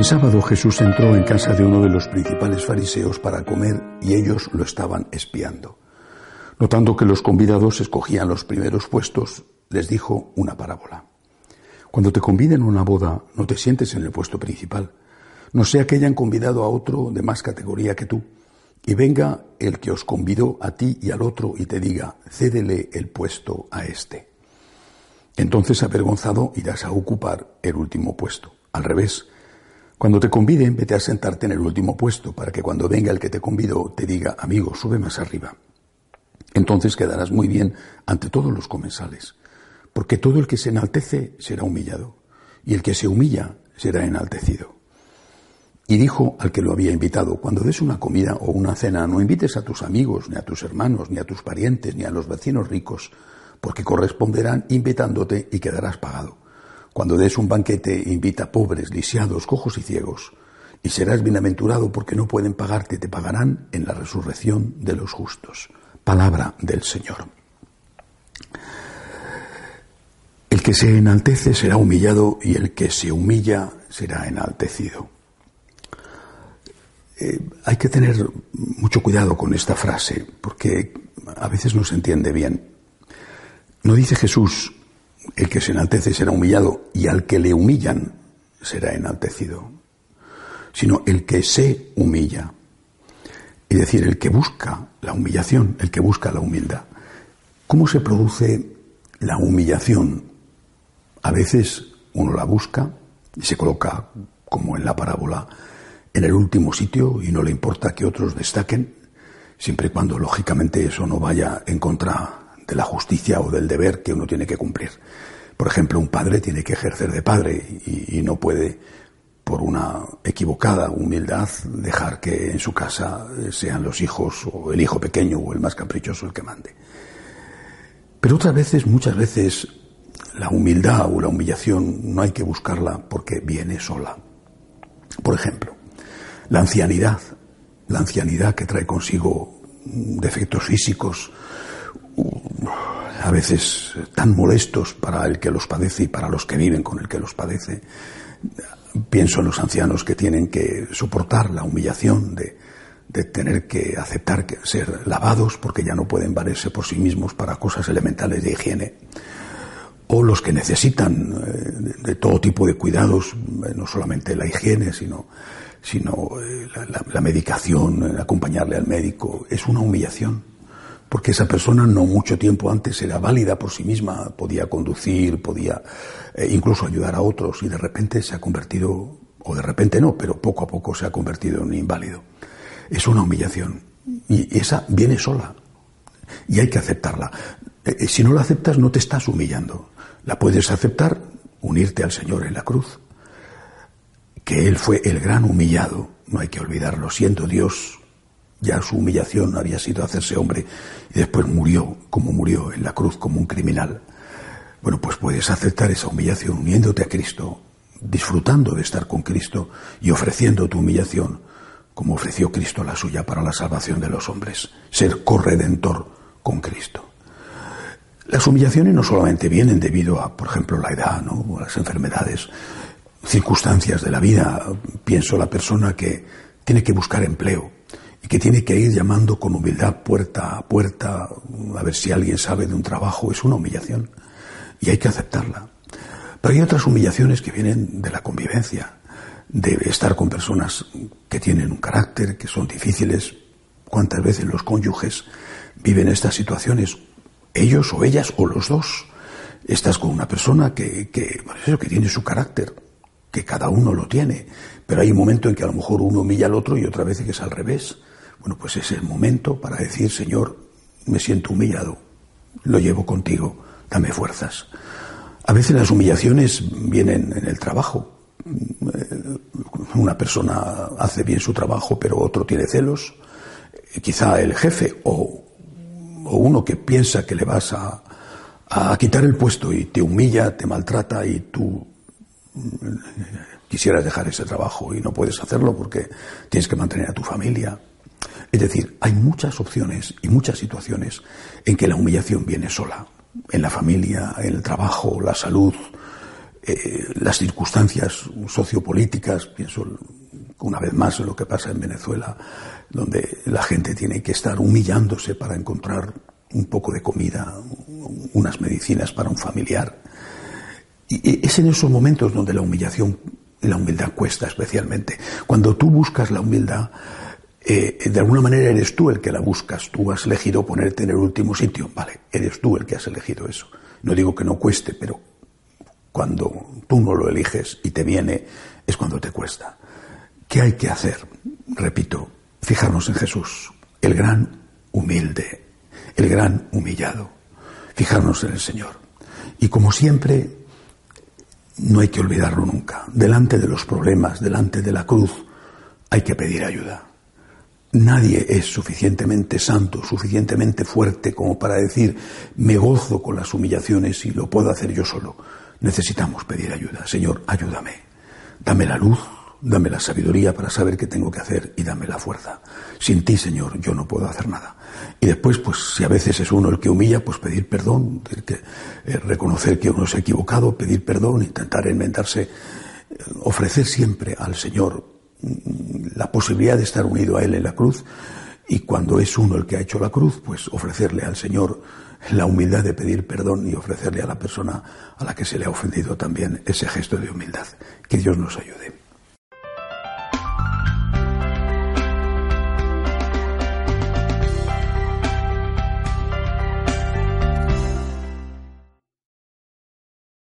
El sábado Jesús entró en casa de uno de los principales fariseos para comer y ellos lo estaban espiando. Notando que los convidados escogían los primeros puestos, les dijo una parábola. Cuando te conviden a una boda, no te sientes en el puesto principal, no sea que hayan convidado a otro de más categoría que tú, y venga el que os convidó a ti y al otro y te diga, cédele el puesto a este. Entonces, avergonzado, irás a ocupar el último puesto. Al revés, cuando te conviden, vete a sentarte en el último puesto para que cuando venga el que te convidó te diga, amigo, sube más arriba. Entonces quedarás muy bien ante todos los comensales, porque todo el que se enaltece será humillado, y el que se humilla será enaltecido. Y dijo al que lo había invitado, cuando des una comida o una cena, no invites a tus amigos, ni a tus hermanos, ni a tus parientes, ni a los vecinos ricos, porque corresponderán invitándote y quedarás pagado. Cuando des un banquete, invita pobres, lisiados, cojos y ciegos, y serás bienaventurado porque no pueden pagarte, te pagarán en la resurrección de los justos. Palabra del Señor. El que se enaltece será humillado y el que se humilla será enaltecido. Eh, hay que tener mucho cuidado con esta frase porque a veces no se entiende bien. No dice Jesús, el que se enaltece será humillado y al que le humillan será enaltecido, sino el que se humilla. Es decir, el que busca la humillación, el que busca la humildad. ¿Cómo se produce la humillación? A veces uno la busca y se coloca, como en la parábola, en el último sitio y no le importa que otros destaquen, siempre y cuando lógicamente eso no vaya en contra de la justicia o del deber que uno tiene que cumplir. Por ejemplo, un padre tiene que ejercer de padre y, no puede, por una equivocada humildad, dejar que en su casa sean los hijos o el hijo pequeño o el más caprichoso el que mande. Pero otras veces, muchas veces, la humildad o la humillación no hay que buscarla porque viene sola. Por ejemplo, la ancianidad, la ancianidad que trae consigo defectos físicos, a veces tan molestos para el que los padece y para los que viven con el que los padece. Pienso en los ancianos que tienen que soportar la humillación de, tener que aceptar que ser lavados porque ya no pueden valerse por sí mismos para cosas elementales de higiene. O los que necesitan eh, de, todo tipo de cuidados, eh, no solamente la higiene, sino, sino eh, la medicación, acompañarle al médico. Es una humillación porque esa persona no mucho tiempo antes era válida por sí misma, podía conducir, podía eh, incluso ayudar a otros y de repente se ha convertido, o de repente no, pero poco a poco se ha convertido en un inválido. Es una humillación y esa viene sola y hay que aceptarla. Eh, eh, si no la aceptas no te estás humillando. La puedes aceptar, unirte al Señor en la cruz, que Él fue el gran humillado, no hay que olvidarlo, siendo Dios ya su humillación había sido hacerse hombre y después murió como murió en la cruz como un criminal. Bueno, pues puedes aceptar esa humillación uniéndote a Cristo, disfrutando de estar con Cristo y ofreciendo tu humillación como ofreció Cristo la suya para la salvación de los hombres, ser corredentor con Cristo. Las humillaciones no solamente vienen debido a, por ejemplo, la edad, ¿no? las enfermedades, circunstancias de la vida. Pienso la persona que tiene que buscar empleo, y que tiene que ir llamando con humildad puerta a puerta a ver si alguien sabe de un trabajo, es una humillación y hay que aceptarla. Pero hay otras humillaciones que vienen de la convivencia, de estar con personas que tienen un carácter, que son difíciles. ¿Cuántas veces los cónyuges viven estas situaciones? Ellos o ellas o los dos. Estás con una persona que, que, que tiene su carácter, que cada uno lo tiene, pero hay un momento en que a lo mejor uno humilla al otro y otra vez que es al revés. Bueno, pues es el momento para decir, Señor, me siento humillado, lo llevo contigo, dame fuerzas. A veces las humillaciones vienen en el trabajo. Una persona hace bien su trabajo, pero otro tiene celos. Quizá el jefe o, uno que piensa que le vas a, a quitar el puesto y te humilla, te maltrata y tú quisieras dejar ese trabajo y no puedes hacerlo porque tienes que mantener a tu familia. Es decir, hay muchas opciones y muchas situaciones en que la humillación viene sola. En la familia, en el trabajo, la salud, eh, las circunstancias sociopolíticas, pienso una vez más en lo que pasa en Venezuela, donde la gente tiene que estar humillándose para encontrar un poco de comida, unas medicinas para un familiar. Y es en esos momentos donde la humillación y la humildad cuesta especialmente. Cuando tú buscas la humildad, eh, de alguna manera eres tú el que la buscas, tú has elegido ponerte en el último sitio, vale, eres tú el que has elegido eso. No digo que no cueste, pero cuando tú no lo eliges y te viene, es cuando te cuesta. ¿Qué hay que hacer? Repito, fijarnos en Jesús, el gran humilde, el gran humillado, fijarnos en el Señor. Y como siempre, no hay que olvidarlo nunca. Delante de los problemas, delante de la cruz, hay que pedir ayuda. Nadie es suficientemente santo, suficientemente fuerte como para decir, me gozo con las humillaciones y lo puedo hacer yo solo. Necesitamos pedir ayuda. Señor, ayúdame. Dame la luz, dame la sabiduría para saber qué tengo que hacer y dame la fuerza. Sin ti, Señor, yo no puedo hacer nada. Y después, pues si a veces es uno el que humilla, pues pedir perdón, eh, reconocer que uno se ha equivocado, pedir perdón, intentar enmendarse, eh, ofrecer siempre al Señor la posibilidad de estar unido a Él en la cruz y cuando es uno el que ha hecho la cruz, pues ofrecerle al Señor la humildad de pedir perdón y ofrecerle a la persona a la que se le ha ofendido también ese gesto de humildad. Que Dios nos ayude.